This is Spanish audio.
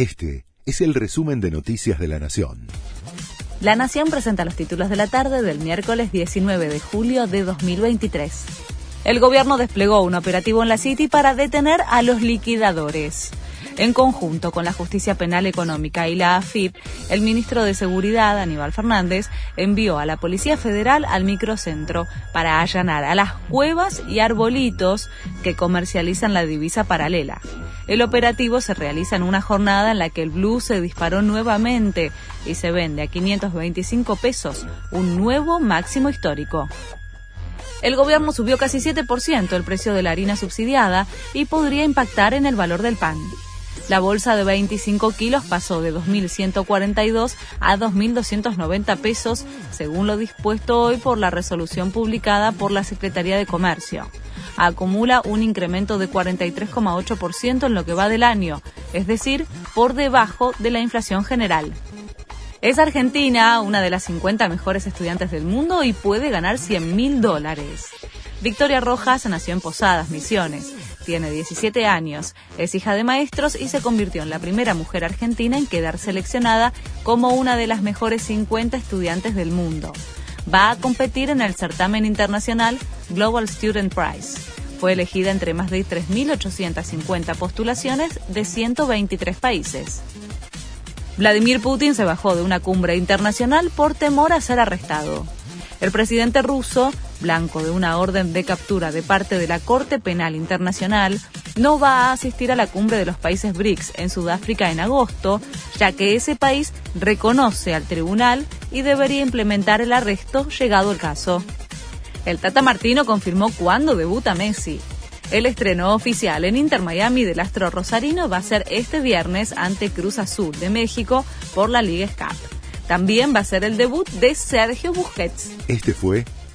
Este es el resumen de Noticias de la Nación. La Nación presenta los títulos de la tarde del miércoles 19 de julio de 2023. El gobierno desplegó un operativo en la City para detener a los liquidadores. En conjunto con la Justicia Penal Económica y la AFIP, el ministro de Seguridad, Aníbal Fernández, envió a la Policía Federal al microcentro para allanar a las cuevas y arbolitos que comercializan la divisa paralela. El operativo se realiza en una jornada en la que el blue se disparó nuevamente y se vende a 525 pesos, un nuevo máximo histórico. El gobierno subió casi 7% el precio de la harina subsidiada y podría impactar en el valor del pan. La bolsa de 25 kilos pasó de 2.142 a 2.290 pesos, según lo dispuesto hoy por la resolución publicada por la Secretaría de Comercio. Acumula un incremento de 43,8% en lo que va del año, es decir, por debajo de la inflación general. Es Argentina, una de las 50 mejores estudiantes del mundo y puede ganar 100 mil dólares. Victoria Rojas nació en Posadas, Misiones tiene 17 años, es hija de maestros y se convirtió en la primera mujer argentina en quedar seleccionada como una de las mejores 50 estudiantes del mundo. Va a competir en el certamen internacional Global Student Prize. Fue elegida entre más de 3.850 postulaciones de 123 países. Vladimir Putin se bajó de una cumbre internacional por temor a ser arrestado. El presidente ruso, blanco de una orden de captura de parte de la Corte Penal Internacional, no va a asistir a la cumbre de los países BRICS en Sudáfrica en agosto, ya que ese país reconoce al tribunal y debería implementar el arresto llegado el caso. El Tata Martino confirmó cuándo debuta Messi. El estreno oficial en Inter Miami del astro rosarino va a ser este viernes ante Cruz Azul de México por la Liga Cup. También va a ser el debut de Sergio Busquets. Este fue